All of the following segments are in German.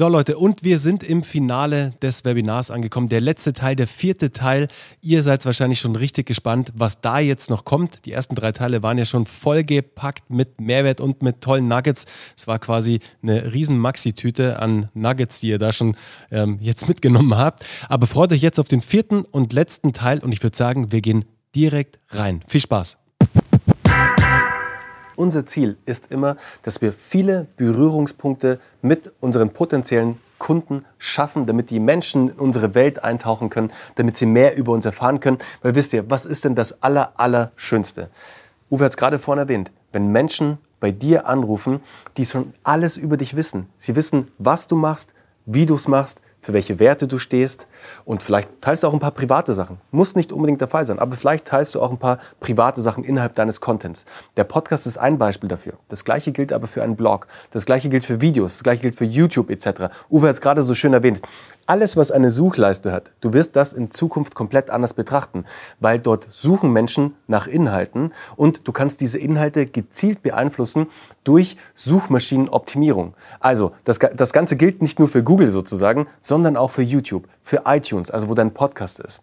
So Leute, und wir sind im Finale des Webinars angekommen. Der letzte Teil, der vierte Teil. Ihr seid wahrscheinlich schon richtig gespannt, was da jetzt noch kommt. Die ersten drei Teile waren ja schon vollgepackt mit Mehrwert und mit tollen Nuggets. Es war quasi eine riesen Maxi-Tüte an Nuggets, die ihr da schon ähm, jetzt mitgenommen habt. Aber freut euch jetzt auf den vierten und letzten Teil und ich würde sagen, wir gehen direkt rein. Viel Spaß! Unser Ziel ist immer, dass wir viele Berührungspunkte mit unseren potenziellen Kunden schaffen, damit die Menschen in unsere Welt eintauchen können, damit sie mehr über uns erfahren können. Weil wisst ihr, was ist denn das Aller, Allerschönste? Uwe hat es gerade vorhin erwähnt. Wenn Menschen bei dir anrufen, die schon alles über dich wissen. Sie wissen, was du machst, wie du es machst, für welche Werte du stehst. Und vielleicht teilst du auch ein paar private Sachen. Muss nicht unbedingt der Fall sein, aber vielleicht teilst du auch ein paar private Sachen innerhalb deines Contents. Der Podcast ist ein Beispiel dafür. Das gleiche gilt aber für einen Blog. Das gleiche gilt für Videos. Das gleiche gilt für YouTube etc. Uwe hat es gerade so schön erwähnt alles, was eine Suchleiste hat, du wirst das in Zukunft komplett anders betrachten, weil dort suchen Menschen nach Inhalten und du kannst diese Inhalte gezielt beeinflussen durch Suchmaschinenoptimierung. Also das, das Ganze gilt nicht nur für Google sozusagen, sondern auch für YouTube, für iTunes, also wo dein Podcast ist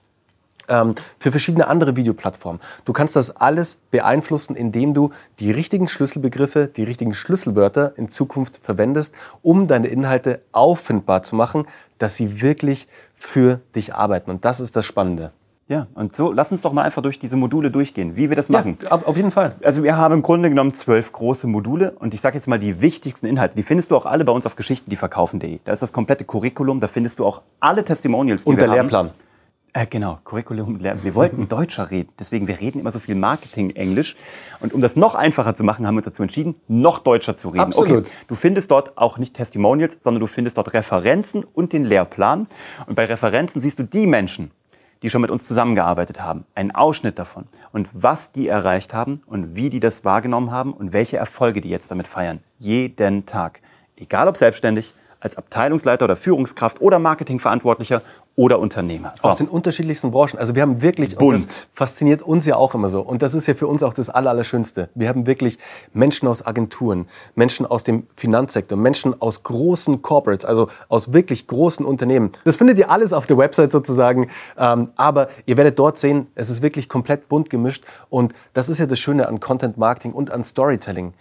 ähm, für verschiedene andere Videoplattformen. Du kannst das alles beeinflussen, indem du die richtigen Schlüsselbegriffe, die richtigen Schlüsselwörter in Zukunft verwendest, um deine Inhalte auffindbar zu machen, dass sie wirklich für dich arbeiten. Und das ist das Spannende. Ja, und so lass uns doch mal einfach durch diese Module durchgehen, wie wir das machen. Ja, auf jeden Fall. Also wir haben im Grunde genommen zwölf große Module und ich sage jetzt mal die wichtigsten Inhalte. Die findest du auch alle bei uns auf geschichtendieverkaufen.de. Da ist das komplette Curriculum, da findest du auch alle Testimonials, die und wir der Lehrplan. Äh, genau, Curriculum lernen. Wir wollten Deutscher reden, deswegen wir reden immer so viel Marketing-Englisch. Und um das noch einfacher zu machen, haben wir uns dazu entschieden, noch Deutscher zu reden. Absolut. Okay, du findest dort auch nicht Testimonials, sondern du findest dort Referenzen und den Lehrplan. Und bei Referenzen siehst du die Menschen, die schon mit uns zusammengearbeitet haben, einen Ausschnitt davon und was die erreicht haben und wie die das wahrgenommen haben und welche Erfolge die jetzt damit feiern. Jeden Tag. Egal ob selbstständig, als Abteilungsleiter oder Führungskraft oder Marketingverantwortlicher oder Unternehmer. So. Aus den unterschiedlichsten Branchen. Also wir haben wirklich, Bunt. und das fasziniert uns ja auch immer so. Und das ist ja für uns auch das Allerschönste. Wir haben wirklich Menschen aus Agenturen, Menschen aus dem Finanzsektor, Menschen aus großen Corporates, also aus wirklich großen Unternehmen. Das findet ihr alles auf der Website sozusagen. Ähm, aber ihr werdet dort sehen, es ist wirklich komplett bunt gemischt. Und das ist ja das Schöne an Content Marketing und an Storytelling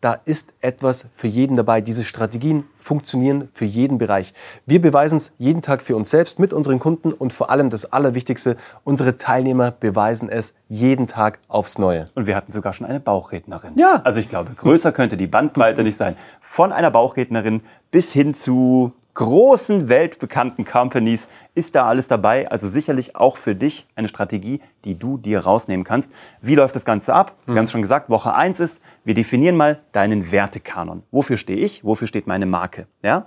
da ist etwas für jeden dabei. Diese Strategien funktionieren für jeden Bereich. Wir beweisen es jeden Tag für uns selbst, mit unseren Kunden und vor allem das Allerwichtigste, unsere Teilnehmer beweisen es jeden Tag aufs Neue. Und wir hatten sogar schon eine Bauchrednerin. Ja. Also ich glaube, größer könnte die Bandbreite nicht sein. Von einer Bauchrednerin bis hin zu großen weltbekannten Companies ist da alles dabei. Also sicherlich auch für dich eine Strategie, die du dir rausnehmen kannst. Wie läuft das Ganze ab? Wir haben es schon gesagt, Woche 1 ist, wir definieren mal deinen Wertekanon. Wofür stehe ich? Wofür steht meine Marke? Ja?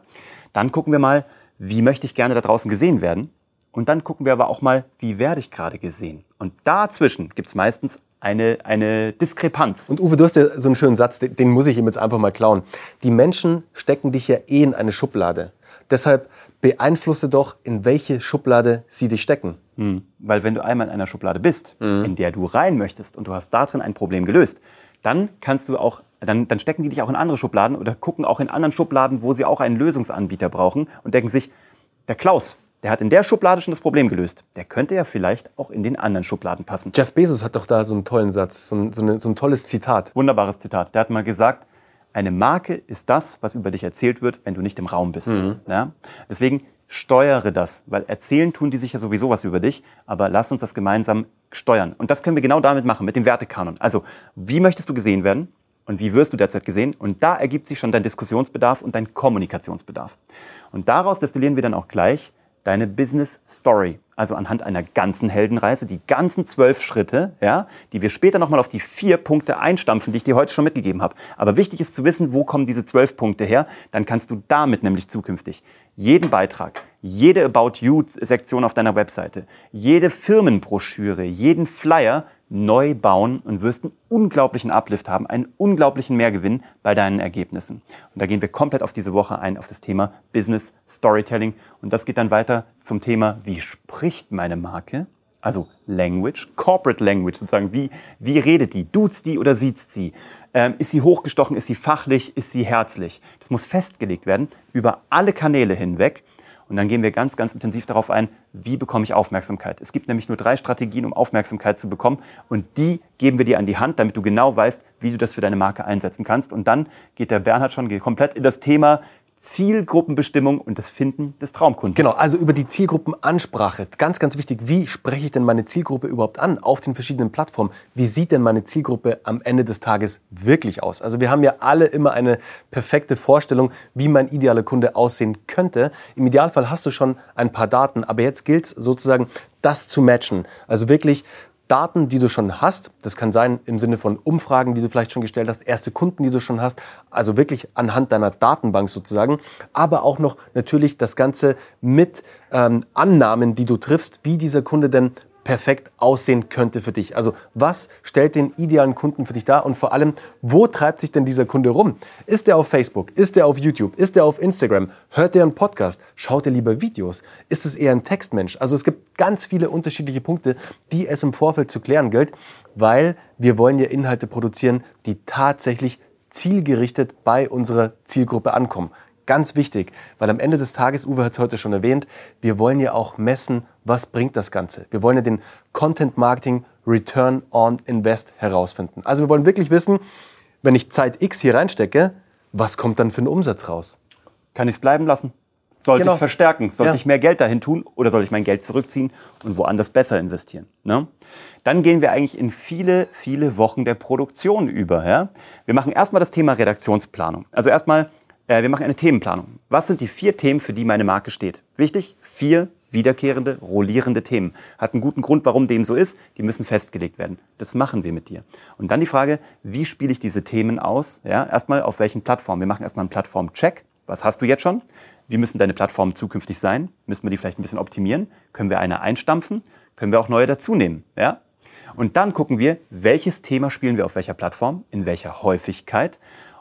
Dann gucken wir mal, wie möchte ich gerne da draußen gesehen werden? Und dann gucken wir aber auch mal, wie werde ich gerade gesehen? Und dazwischen gibt es meistens eine, eine Diskrepanz. Und Uwe, du hast ja so einen schönen Satz, den, den muss ich ihm jetzt einfach mal klauen. Die Menschen stecken dich ja eh in eine Schublade. Deshalb beeinflusse doch, in welche Schublade sie dich stecken. Hm. Weil wenn du einmal in einer Schublade bist, hm. in der du rein möchtest und du hast da drin ein Problem gelöst, dann kannst du auch, dann, dann stecken die dich auch in andere Schubladen oder gucken auch in anderen Schubladen, wo sie auch einen Lösungsanbieter brauchen und denken sich, der Klaus, der hat in der Schublade schon das Problem gelöst. Der könnte ja vielleicht auch in den anderen Schubladen passen. Jeff Bezos hat doch da so einen tollen Satz, so ein, so, eine, so ein tolles Zitat. Wunderbares Zitat. Der hat mal gesagt, eine Marke ist das, was über dich erzählt wird, wenn du nicht im Raum bist. Mhm. Ja? Deswegen steuere das, weil erzählen tun die sich ja sowieso was über dich, aber lass uns das gemeinsam steuern. Und das können wir genau damit machen, mit dem Wertekanon. Also, wie möchtest du gesehen werden? Und wie wirst du derzeit gesehen? Und da ergibt sich schon dein Diskussionsbedarf und dein Kommunikationsbedarf. Und daraus destillieren wir dann auch gleich, deine Business Story. Also anhand einer ganzen Heldenreise, die ganzen zwölf Schritte, ja, die wir später nochmal auf die vier Punkte einstampfen, die ich dir heute schon mitgegeben habe. Aber wichtig ist zu wissen, wo kommen diese zwölf Punkte her? Dann kannst du damit nämlich zukünftig jeden Beitrag, jede About You-Sektion auf deiner Webseite, jede Firmenbroschüre, jeden Flyer neu bauen und wirst einen unglaublichen Uplift haben, einen unglaublichen Mehrgewinn bei deinen Ergebnissen. Und da gehen wir komplett auf diese Woche ein, auf das Thema Business Storytelling. Und das geht dann weiter zum Thema, wie spricht meine Marke? Also Language, Corporate Language sozusagen. Wie, wie redet die? Duzt die oder sieht sie? Ähm, ist sie hochgestochen? Ist sie fachlich? Ist sie herzlich? Das muss festgelegt werden über alle Kanäle hinweg. Und dann gehen wir ganz, ganz intensiv darauf ein, wie bekomme ich Aufmerksamkeit. Es gibt nämlich nur drei Strategien, um Aufmerksamkeit zu bekommen. Und die geben wir dir an die Hand, damit du genau weißt, wie du das für deine Marke einsetzen kannst. Und dann geht der Bernhard schon komplett in das Thema Zielgruppenbestimmung und das Finden des Traumkunden. Genau, also über die Zielgruppenansprache. Ganz, ganz wichtig, wie spreche ich denn meine Zielgruppe überhaupt an auf den verschiedenen Plattformen? Wie sieht denn meine Zielgruppe am Ende des Tages wirklich aus? Also wir haben ja alle immer eine perfekte Vorstellung, wie mein idealer Kunde aussehen könnte. Im Idealfall hast du schon ein paar Daten, aber jetzt gilt es sozusagen, das zu matchen. Also wirklich Daten, die du schon hast. Das kann sein im Sinne von Umfragen, die du vielleicht schon gestellt hast, erste Kunden, die du schon hast. Also wirklich anhand deiner Datenbank sozusagen. Aber auch noch natürlich das Ganze mit ähm, Annahmen, die du triffst, wie dieser Kunde denn perfekt aussehen könnte für dich. Also was stellt den idealen Kunden für dich dar und vor allem, wo treibt sich denn dieser Kunde rum? Ist er auf Facebook? Ist er auf YouTube? Ist er auf Instagram? Hört er einen Podcast? Schaut er lieber Videos? Ist es eher ein Textmensch? Also es gibt ganz viele unterschiedliche Punkte, die es im Vorfeld zu klären gilt, weil wir wollen ja Inhalte produzieren, die tatsächlich zielgerichtet bei unserer Zielgruppe ankommen. Ganz wichtig, weil am Ende des Tages, Uwe hat es heute schon erwähnt, wir wollen ja auch messen, was bringt das Ganze. Wir wollen ja den Content Marketing Return on Invest herausfinden. Also wir wollen wirklich wissen, wenn ich Zeit X hier reinstecke, was kommt dann für einen Umsatz raus? Kann ich es bleiben lassen? Sollte genau. ich es verstärken? Sollte ja. ich mehr Geld dahin tun oder soll ich mein Geld zurückziehen und woanders besser investieren? Ne? Dann gehen wir eigentlich in viele, viele Wochen der Produktion über. Ja? Wir machen erstmal das Thema Redaktionsplanung. Also erstmal wir machen eine Themenplanung. Was sind die vier Themen, für die meine Marke steht? Wichtig, vier wiederkehrende, rollierende Themen. Hat einen guten Grund, warum dem so ist. Die müssen festgelegt werden. Das machen wir mit dir. Und dann die Frage, wie spiele ich diese Themen aus? Ja, erstmal auf welchen Plattformen? Wir machen erstmal einen Plattform-Check. Was hast du jetzt schon? Wie müssen deine Plattformen zukünftig sein? Müssen wir die vielleicht ein bisschen optimieren? Können wir eine einstampfen? Können wir auch neue dazunehmen? Ja? Und dann gucken wir, welches Thema spielen wir auf welcher Plattform, in welcher Häufigkeit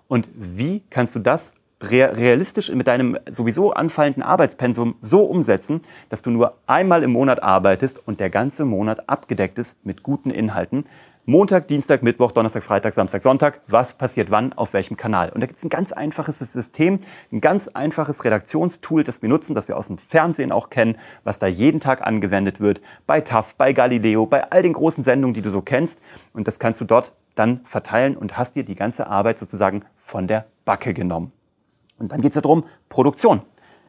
und wie kannst du das realistisch mit deinem sowieso anfallenden Arbeitspensum so umsetzen, dass du nur einmal im Monat arbeitest und der ganze Monat abgedeckt ist mit guten Inhalten. Montag, Dienstag, Mittwoch, Donnerstag, Freitag, Samstag, Sonntag. Was passiert wann, auf welchem Kanal? Und da gibt es ein ganz einfaches System, ein ganz einfaches Redaktionstool, das wir nutzen, das wir aus dem Fernsehen auch kennen, was da jeden Tag angewendet wird. Bei TAF, bei Galileo, bei all den großen Sendungen, die du so kennst. Und das kannst du dort dann verteilen und hast dir die ganze Arbeit sozusagen von der Backe genommen. Und dann geht es darum, Produktion.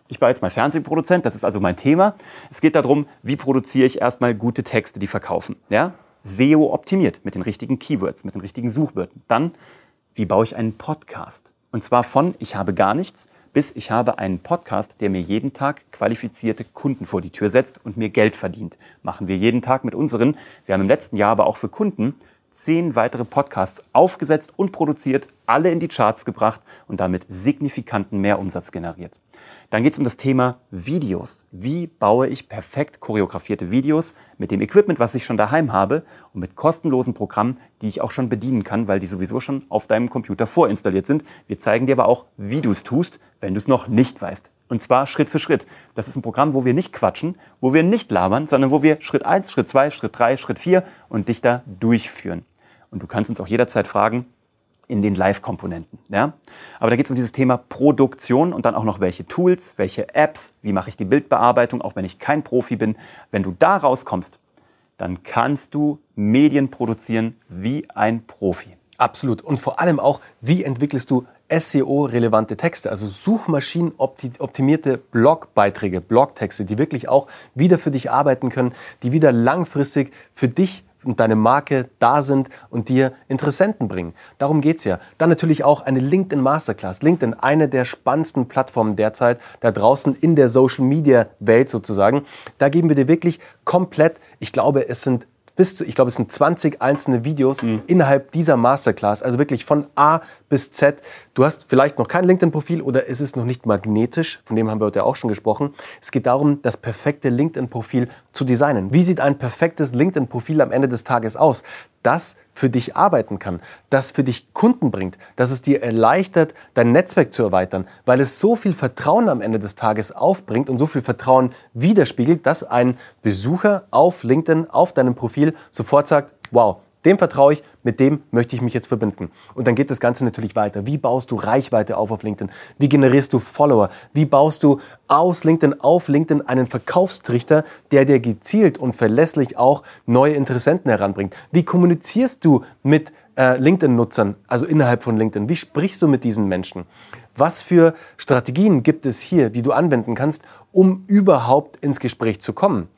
Ich war jetzt mal Fernsehproduzent, das ist also mein Thema. Es geht darum, wie produziere ich erstmal gute Texte, die verkaufen. Ja? SEO optimiert mit den richtigen Keywords, mit den richtigen Suchwörtern. Dann, wie baue ich einen Podcast? Und zwar von ich habe gar nichts bis ich habe einen Podcast, der mir jeden Tag qualifizierte Kunden vor die Tür setzt und mir Geld verdient. Machen wir jeden Tag mit unseren. Wir haben im letzten Jahr aber auch für Kunden zehn weitere Podcasts aufgesetzt und produziert, alle in die Charts gebracht und damit signifikanten Mehrumsatz generiert. Dann geht es um das Thema Videos. Wie baue ich perfekt choreografierte Videos mit dem Equipment, was ich schon daheim habe und mit kostenlosen Programmen, die ich auch schon bedienen kann, weil die sowieso schon auf deinem Computer vorinstalliert sind. Wir zeigen dir aber auch, wie du es tust, wenn du es noch nicht weißt. Und zwar Schritt für Schritt. Das ist ein Programm, wo wir nicht quatschen, wo wir nicht labern, sondern wo wir Schritt 1, Schritt 2, Schritt 3, Schritt 4 und dich da durchführen. Und du kannst uns auch jederzeit fragen, in den Live-Komponenten. Ja? Aber da geht es um dieses Thema Produktion und dann auch noch welche Tools, welche Apps, wie mache ich die Bildbearbeitung, auch wenn ich kein Profi bin. Wenn du da rauskommst, dann kannst du Medien produzieren wie ein Profi. Absolut. Und vor allem auch, wie entwickelst du SEO-relevante Texte, also suchmaschinenoptimierte Blogbeiträge, Blogtexte, die wirklich auch wieder für dich arbeiten können, die wieder langfristig für dich und deine Marke da sind und dir Interessenten bringen. Darum geht es ja. Dann natürlich auch eine LinkedIn Masterclass. LinkedIn, eine der spannendsten Plattformen derzeit da draußen in der Social Media Welt sozusagen. Da geben wir dir wirklich komplett, ich glaube, es sind bis zu, ich glaube, es sind 20 einzelne Videos mhm. innerhalb dieser Masterclass, also wirklich von A bis Z. Du hast vielleicht noch kein LinkedIn-Profil oder ist es noch nicht magnetisch, von dem haben wir heute auch schon gesprochen. Es geht darum, das perfekte LinkedIn-Profil zu designen. Wie sieht ein perfektes LinkedIn-Profil am Ende des Tages aus? Das für dich arbeiten kann, das für dich Kunden bringt, dass es dir erleichtert, dein Netzwerk zu erweitern, weil es so viel Vertrauen am Ende des Tages aufbringt und so viel Vertrauen widerspiegelt, dass ein Besucher auf LinkedIn, auf deinem Profil sofort sagt, wow, dem vertraue ich, mit dem möchte ich mich jetzt verbinden. Und dann geht das Ganze natürlich weiter. Wie baust du Reichweite auf auf LinkedIn? Wie generierst du Follower? Wie baust du aus LinkedIn auf LinkedIn einen Verkaufstrichter, der dir gezielt und verlässlich auch neue Interessenten heranbringt? Wie kommunizierst du mit äh, LinkedIn-Nutzern, also innerhalb von LinkedIn? Wie sprichst du mit diesen Menschen? Was für Strategien gibt es hier, die du anwenden kannst, um überhaupt ins Gespräch zu kommen?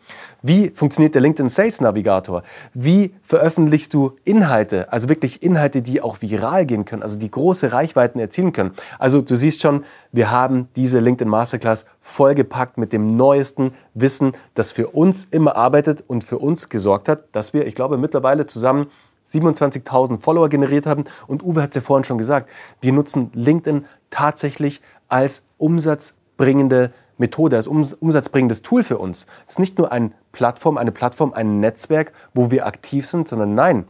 Wie funktioniert der LinkedIn Sales Navigator? Wie veröffentlichst du Inhalte, also wirklich Inhalte, die auch viral gehen können, also die große Reichweiten erzielen können? Also du siehst schon, wir haben diese LinkedIn Masterclass vollgepackt mit dem neuesten Wissen, das für uns immer arbeitet und für uns gesorgt hat, dass wir, ich glaube, mittlerweile zusammen 27.000 Follower generiert haben. Und Uwe hat es ja vorhin schon gesagt, wir nutzen LinkedIn tatsächlich als umsatzbringende Methode, als umsatzbringendes Tool für uns. Es ist nicht nur eine Plattform, eine Plattform, ein Netzwerk, wo wir aktiv sind, sondern nein,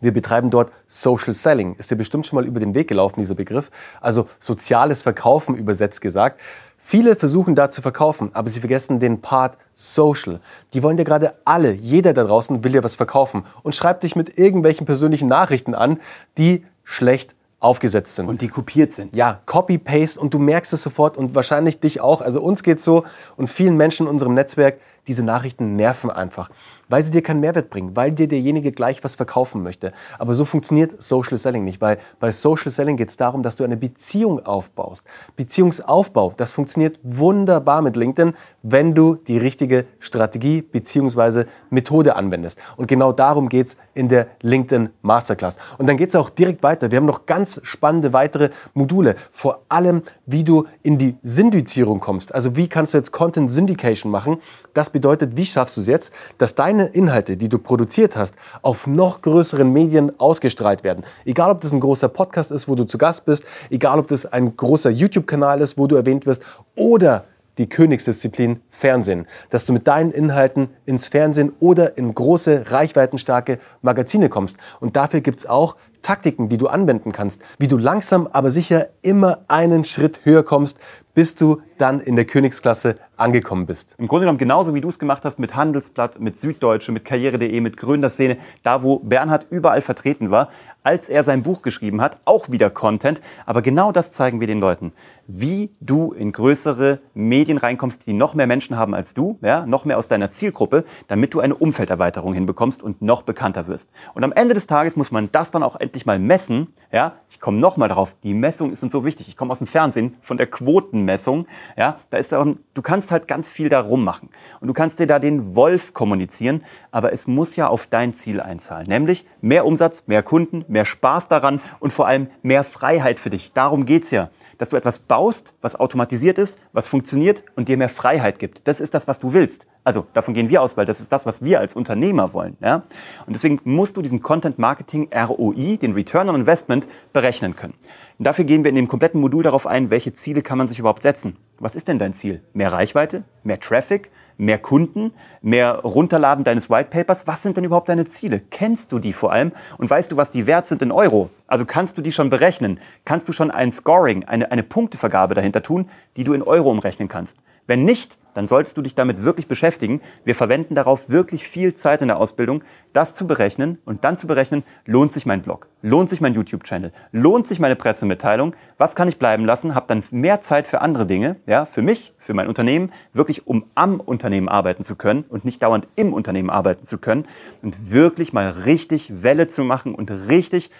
wir betreiben dort Social Selling. Ist dir bestimmt schon mal über den Weg gelaufen, dieser Begriff? Also soziales Verkaufen übersetzt gesagt. Viele versuchen da zu verkaufen, aber sie vergessen den Part Social. Die wollen dir gerade alle, jeder da draußen will dir was verkaufen und schreibt dich mit irgendwelchen persönlichen Nachrichten an, die schlecht aufgesetzt sind. Und die kopiert sind. Ja, Copy-Paste und du merkst es sofort und wahrscheinlich dich auch. Also uns geht's so und vielen Menschen in unserem Netzwerk, diese Nachrichten nerven einfach weil sie dir keinen Mehrwert bringen, weil dir derjenige gleich was verkaufen möchte. Aber so funktioniert Social Selling nicht, weil bei Social Selling geht es darum, dass du eine Beziehung aufbaust. Beziehungsaufbau, das funktioniert wunderbar mit LinkedIn, wenn du die richtige Strategie bzw. Methode anwendest. Und genau darum geht es in der LinkedIn Masterclass. Und dann geht es auch direkt weiter. Wir haben noch ganz spannende weitere Module. Vor allem, wie du in die Syndizierung kommst. Also wie kannst du jetzt Content Syndication machen? Das bedeutet, wie schaffst du es jetzt, dass dein deine Inhalte, die du produziert hast, auf noch größeren Medien ausgestrahlt werden. Egal, ob das ein großer Podcast ist, wo du zu Gast bist, egal, ob das ein großer YouTube-Kanal ist, wo du erwähnt wirst, oder die Königsdisziplin Fernsehen, dass du mit deinen Inhalten ins Fernsehen oder in große, reichweitenstarke Magazine kommst. Und dafür gibt es auch Taktiken, die du anwenden kannst, wie du langsam, aber sicher immer einen Schritt höher kommst, bis du dann in der Königsklasse angekommen bist. Im Grunde genommen genauso wie du es gemacht hast mit Handelsblatt, mit Süddeutsche, mit Karriere.de, mit Gründer Szene, da wo Bernhard überall vertreten war, als er sein Buch geschrieben hat, auch wieder Content. Aber genau das zeigen wir den Leuten. Wie du in größere Medien reinkommst, die noch mehr Menschen haben als du, ja, noch mehr aus deiner Zielgruppe, damit du eine Umfelderweiterung hinbekommst und noch bekannter wirst. Und am Ende des Tages muss man das dann auch endlich mal messen. Ja, ich komme nochmal darauf. Die Messung ist uns so wichtig. Ich komme aus dem Fernsehen von der Quotenmessung. Ja, da ist darum, du kannst halt ganz viel darum machen. Und du kannst dir da den Wolf kommunizieren. Aber es muss ja auf dein Ziel einzahlen. Nämlich mehr Umsatz, mehr Kunden, mehr Spaß daran und vor allem mehr Freiheit für dich. Darum geht's ja dass du etwas baust, was automatisiert ist, was funktioniert und dir mehr Freiheit gibt. Das ist das, was du willst. Also davon gehen wir aus, weil das ist das, was wir als Unternehmer wollen. Ja? Und deswegen musst du diesen Content Marketing ROI, den Return on Investment, berechnen können. Und dafür gehen wir in dem kompletten Modul darauf ein, welche Ziele kann man sich überhaupt setzen. Was ist denn dein Ziel? Mehr Reichweite? Mehr Traffic? Mehr Kunden, mehr Runterladen deines White Papers. Was sind denn überhaupt deine Ziele? Kennst du die vor allem? Und weißt du, was die wert sind in Euro? Also kannst du die schon berechnen? Kannst du schon ein Scoring, eine, eine Punktevergabe dahinter tun, die du in Euro umrechnen kannst? Wenn nicht, dann solltest du dich damit wirklich beschäftigen. Wir verwenden darauf wirklich viel Zeit in der Ausbildung, das zu berechnen und dann zu berechnen, lohnt sich mein Blog, lohnt sich mein YouTube-Channel, lohnt sich meine Pressemitteilung, was kann ich bleiben lassen, habe dann mehr Zeit für andere Dinge, ja, für mich, für mein Unternehmen, wirklich um am Unternehmen arbeiten zu können und nicht dauernd im Unternehmen arbeiten zu können und wirklich mal richtig Welle zu machen und richtig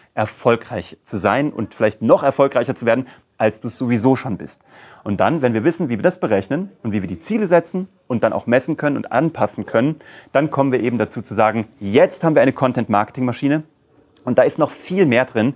erfolgreich zu sein und vielleicht noch erfolgreicher zu werden, als du es sowieso schon bist. Und dann, wenn wir wissen, wie wir das berechnen und wie wir die Ziele setzen und dann auch messen können und anpassen können, dann kommen wir eben dazu zu sagen, jetzt haben wir eine Content-Marketing-Maschine und da ist noch viel mehr drin.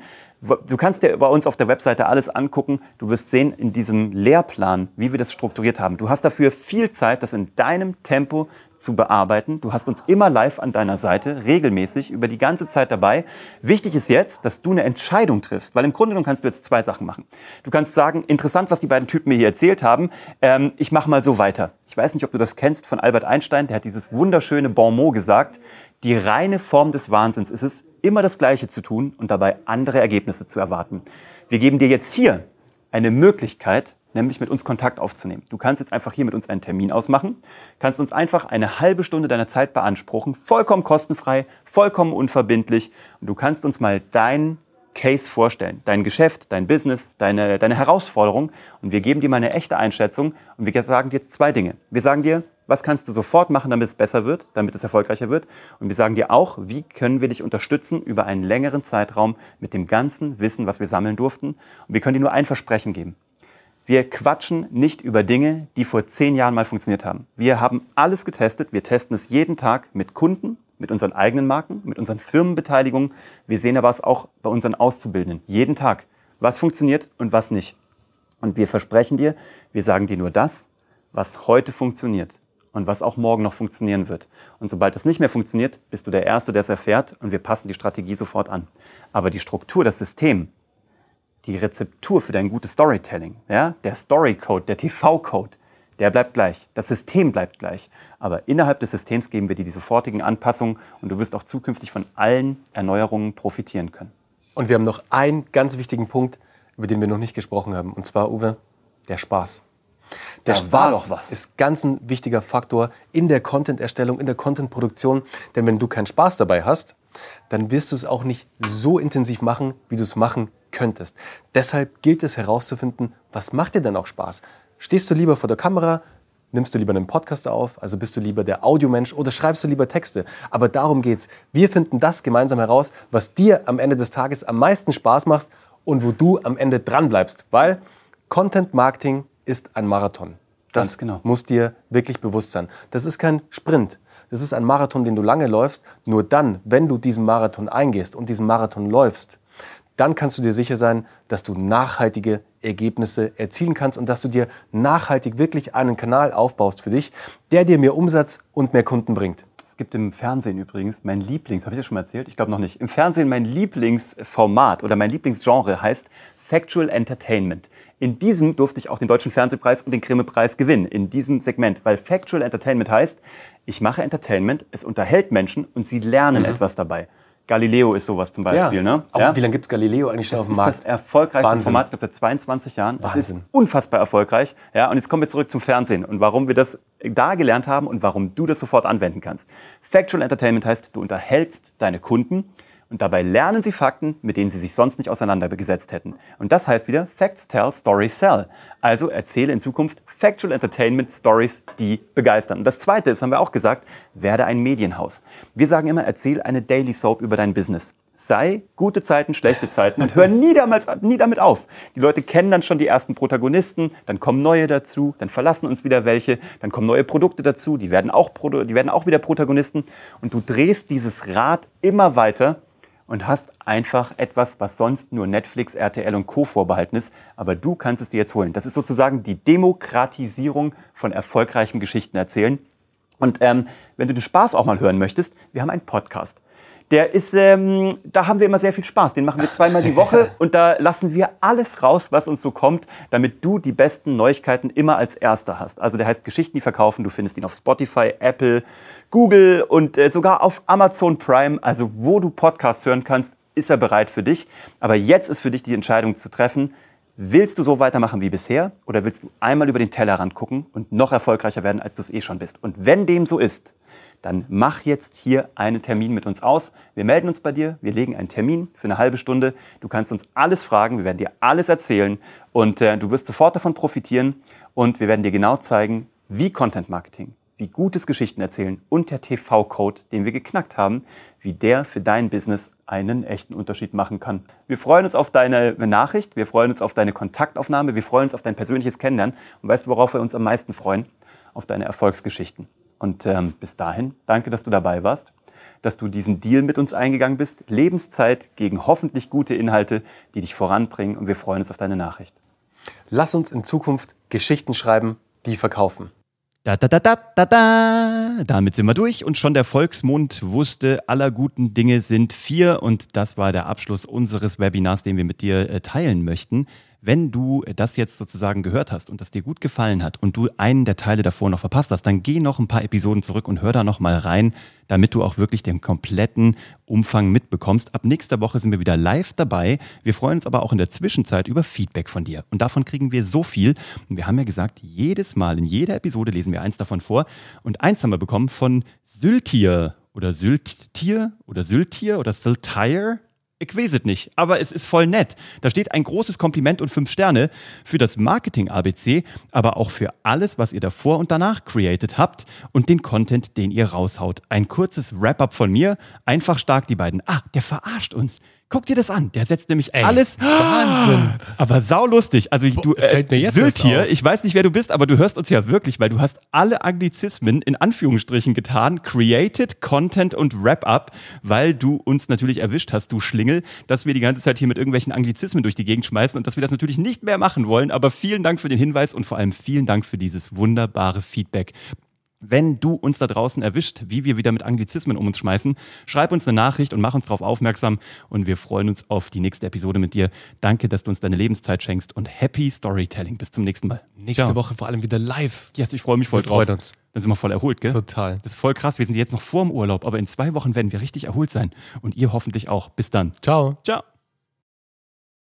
Du kannst dir bei uns auf der Webseite alles angucken. Du wirst sehen in diesem Lehrplan, wie wir das strukturiert haben. Du hast dafür viel Zeit, das in deinem Tempo zu bearbeiten. Du hast uns immer live an deiner Seite, regelmäßig, über die ganze Zeit dabei. Wichtig ist jetzt, dass du eine Entscheidung triffst, weil im Grunde genommen kannst du jetzt zwei Sachen machen. Du kannst sagen, interessant, was die beiden Typen mir hier erzählt haben, ähm, ich mache mal so weiter. Ich weiß nicht, ob du das kennst von Albert Einstein, der hat dieses wunderschöne Bon mot gesagt, die reine Form des Wahnsinns ist es, immer das Gleiche zu tun und dabei andere Ergebnisse zu erwarten. Wir geben dir jetzt hier eine Möglichkeit, nämlich mit uns Kontakt aufzunehmen. Du kannst jetzt einfach hier mit uns einen Termin ausmachen, kannst uns einfach eine halbe Stunde deiner Zeit beanspruchen, vollkommen kostenfrei, vollkommen unverbindlich und du kannst uns mal dein Case vorstellen, dein Geschäft, dein Business, deine, deine Herausforderung und wir geben dir mal eine echte Einschätzung und wir sagen dir zwei Dinge. Wir sagen dir, was kannst du sofort machen, damit es besser wird, damit es erfolgreicher wird und wir sagen dir auch, wie können wir dich unterstützen über einen längeren Zeitraum mit dem ganzen Wissen, was wir sammeln durften und wir können dir nur ein Versprechen geben. Wir quatschen nicht über Dinge, die vor zehn Jahren mal funktioniert haben. Wir haben alles getestet. Wir testen es jeden Tag mit Kunden, mit unseren eigenen Marken, mit unseren Firmenbeteiligungen. Wir sehen aber es auch bei unseren Auszubildenden. Jeden Tag. Was funktioniert und was nicht. Und wir versprechen dir, wir sagen dir nur das, was heute funktioniert und was auch morgen noch funktionieren wird. Und sobald das nicht mehr funktioniert, bist du der Erste, der es erfährt und wir passen die Strategie sofort an. Aber die Struktur, das System, die Rezeptur für dein gutes Storytelling, ja, der Storycode, der TV-Code, der bleibt gleich. Das System bleibt gleich. Aber innerhalb des Systems geben wir dir die sofortigen Anpassungen und du wirst auch zukünftig von allen Erneuerungen profitieren können. Und wir haben noch einen ganz wichtigen Punkt, über den wir noch nicht gesprochen haben. Und zwar, Uwe, der Spaß. Der da Spaß ist ganz ein wichtiger Faktor in der Content-Erstellung, in der Content-Produktion. Denn wenn du keinen Spaß dabei hast, dann wirst du es auch nicht so intensiv machen, wie du es machen könntest. Deshalb gilt es herauszufinden, was macht dir denn auch Spaß? Stehst du lieber vor der Kamera? Nimmst du lieber einen Podcast auf? Also bist du lieber der Audiomensch oder schreibst du lieber Texte? Aber darum geht's. Wir finden das gemeinsam heraus, was dir am Ende des Tages am meisten Spaß macht und wo du am Ende dran bleibst. Weil Content Marketing ist ein Marathon. Das genau. muss dir wirklich bewusst sein. Das ist kein Sprint. Das ist ein Marathon, den du lange läufst. Nur dann, wenn du diesen Marathon eingehst und diesen Marathon läufst, dann kannst du dir sicher sein, dass du nachhaltige Ergebnisse erzielen kannst und dass du dir nachhaltig wirklich einen Kanal aufbaust für dich, der dir mehr Umsatz und mehr Kunden bringt. Es gibt im Fernsehen übrigens mein Lieblings, habe ich das schon mal erzählt? Ich glaube noch nicht. Im Fernsehen mein Lieblingsformat oder mein Lieblingsgenre heißt Factual Entertainment. In diesem durfte ich auch den Deutschen Fernsehpreis und den Grimme-Preis gewinnen, in diesem Segment, weil Factual Entertainment heißt, ich mache Entertainment, es unterhält Menschen und sie lernen mhm. etwas dabei. Galileo ist sowas zum Beispiel. Ja. Ne? Aber ja? wie lange gibt es Galileo eigentlich schon das auf dem Markt? Das ist das erfolgreichste Wahnsinn. Format, ich glaube, seit 22 Jahren. Wahnsinn. Das ist unfassbar erfolgreich. Ja, und jetzt kommen wir zurück zum Fernsehen und warum wir das da gelernt haben und warum du das sofort anwenden kannst. Factual Entertainment heißt, du unterhältst deine Kunden und dabei lernen sie Fakten, mit denen sie sich sonst nicht auseinandergesetzt hätten. Und das heißt wieder Facts Tell, Stories Sell. Also erzähle in Zukunft Factual Entertainment Stories, die begeistern. Und das Zweite ist, haben wir auch gesagt, werde ein Medienhaus. Wir sagen immer, erzähl eine Daily Soap über dein Business. Sei gute Zeiten, schlechte Zeiten und hör nie, damals, nie damit auf. Die Leute kennen dann schon die ersten Protagonisten, dann kommen neue dazu, dann verlassen uns wieder welche, dann kommen neue Produkte dazu, die werden auch, die werden auch wieder Protagonisten und du drehst dieses Rad immer weiter und hast einfach etwas, was sonst nur Netflix, RTL und Co. vorbehalten ist, aber du kannst es dir jetzt holen. Das ist sozusagen die Demokratisierung von erfolgreichen Geschichten erzählen. Und ähm, wenn du den Spaß auch mal hören möchtest, wir haben einen Podcast. Der ist, ähm, da haben wir immer sehr viel Spaß. Den machen wir zweimal die Woche und da lassen wir alles raus, was uns so kommt, damit du die besten Neuigkeiten immer als Erster hast. Also der heißt Geschichten, die verkaufen. Du findest ihn auf Spotify, Apple, Google und äh, sogar auf Amazon Prime, also wo du Podcasts hören kannst, ist er bereit für dich. Aber jetzt ist für dich die Entscheidung zu treffen, willst du so weitermachen wie bisher oder willst du einmal über den Tellerrand gucken und noch erfolgreicher werden, als du es eh schon bist? Und wenn dem so ist, dann mach jetzt hier einen Termin mit uns aus. Wir melden uns bei dir, wir legen einen Termin für eine halbe Stunde. Du kannst uns alles fragen, wir werden dir alles erzählen und äh, du wirst sofort davon profitieren und wir werden dir genau zeigen, wie Content Marketing, wie gutes Geschichten erzählen und der TV-Code, den wir geknackt haben, wie der für dein Business einen echten Unterschied machen kann. Wir freuen uns auf deine Nachricht, wir freuen uns auf deine Kontaktaufnahme, wir freuen uns auf dein persönliches Kennenlernen und weißt du, worauf wir uns am meisten freuen? Auf deine Erfolgsgeschichten. Und ähm, bis dahin, danke, dass du dabei warst, dass du diesen Deal mit uns eingegangen bist. Lebenszeit gegen hoffentlich gute Inhalte, die dich voranbringen und wir freuen uns auf deine Nachricht. Lass uns in Zukunft Geschichten schreiben, die verkaufen. Da, da, da, da, da, da. Damit sind wir durch und schon der Volksmund wusste, aller guten Dinge sind vier und das war der Abschluss unseres Webinars, den wir mit dir äh, teilen möchten. Wenn du das jetzt sozusagen gehört hast und das dir gut gefallen hat und du einen der Teile davor noch verpasst hast, dann geh noch ein paar Episoden zurück und hör da noch mal rein, damit du auch wirklich den kompletten Umfang mitbekommst. Ab nächster Woche sind wir wieder live dabei. Wir freuen uns aber auch in der Zwischenzeit über Feedback von dir. Und davon kriegen wir so viel. Und wir haben ja gesagt, jedes Mal in jeder Episode lesen wir eins davon vor. Und eins haben wir bekommen von Syltier oder Syltier oder Syltier oder Syltire. Ich weiß es nicht, aber es ist voll nett. Da steht ein großes Kompliment und fünf Sterne für das Marketing-ABC, aber auch für alles, was ihr davor und danach created habt und den Content, den ihr raushaut. Ein kurzes Wrap-up von mir. Einfach stark die beiden. Ah, der verarscht uns. Guck dir das an. Der setzt nämlich Ey, alles. Wahnsinn. Aber saulustig. Also du äh, Fällt mir jetzt Sylt hier, ich weiß nicht, wer du bist, aber du hörst uns ja wirklich, weil du hast alle Anglizismen in Anführungsstrichen getan, created, Content und Wrap-up, weil du uns natürlich erwischt hast, du Schlingel, dass wir die ganze Zeit hier mit irgendwelchen Anglizismen durch die Gegend schmeißen und dass wir das natürlich nicht mehr machen wollen. Aber vielen Dank für den Hinweis und vor allem vielen Dank für dieses wunderbare Feedback. Wenn du uns da draußen erwischt, wie wir wieder mit Anglizismen um uns schmeißen, schreib uns eine Nachricht und mach uns darauf aufmerksam. Und wir freuen uns auf die nächste Episode mit dir. Danke, dass du uns deine Lebenszeit schenkst und happy Storytelling. Bis zum nächsten Mal. Nächste Ciao. Woche vor allem wieder live. Yes, ich freue mich voll Wir drauf. freuen uns. Dann sind wir voll erholt, gell? Total. Das ist voll krass. Wir sind jetzt noch vor dem Urlaub, aber in zwei Wochen werden wir richtig erholt sein. Und ihr hoffentlich auch. Bis dann. Ciao. Ciao.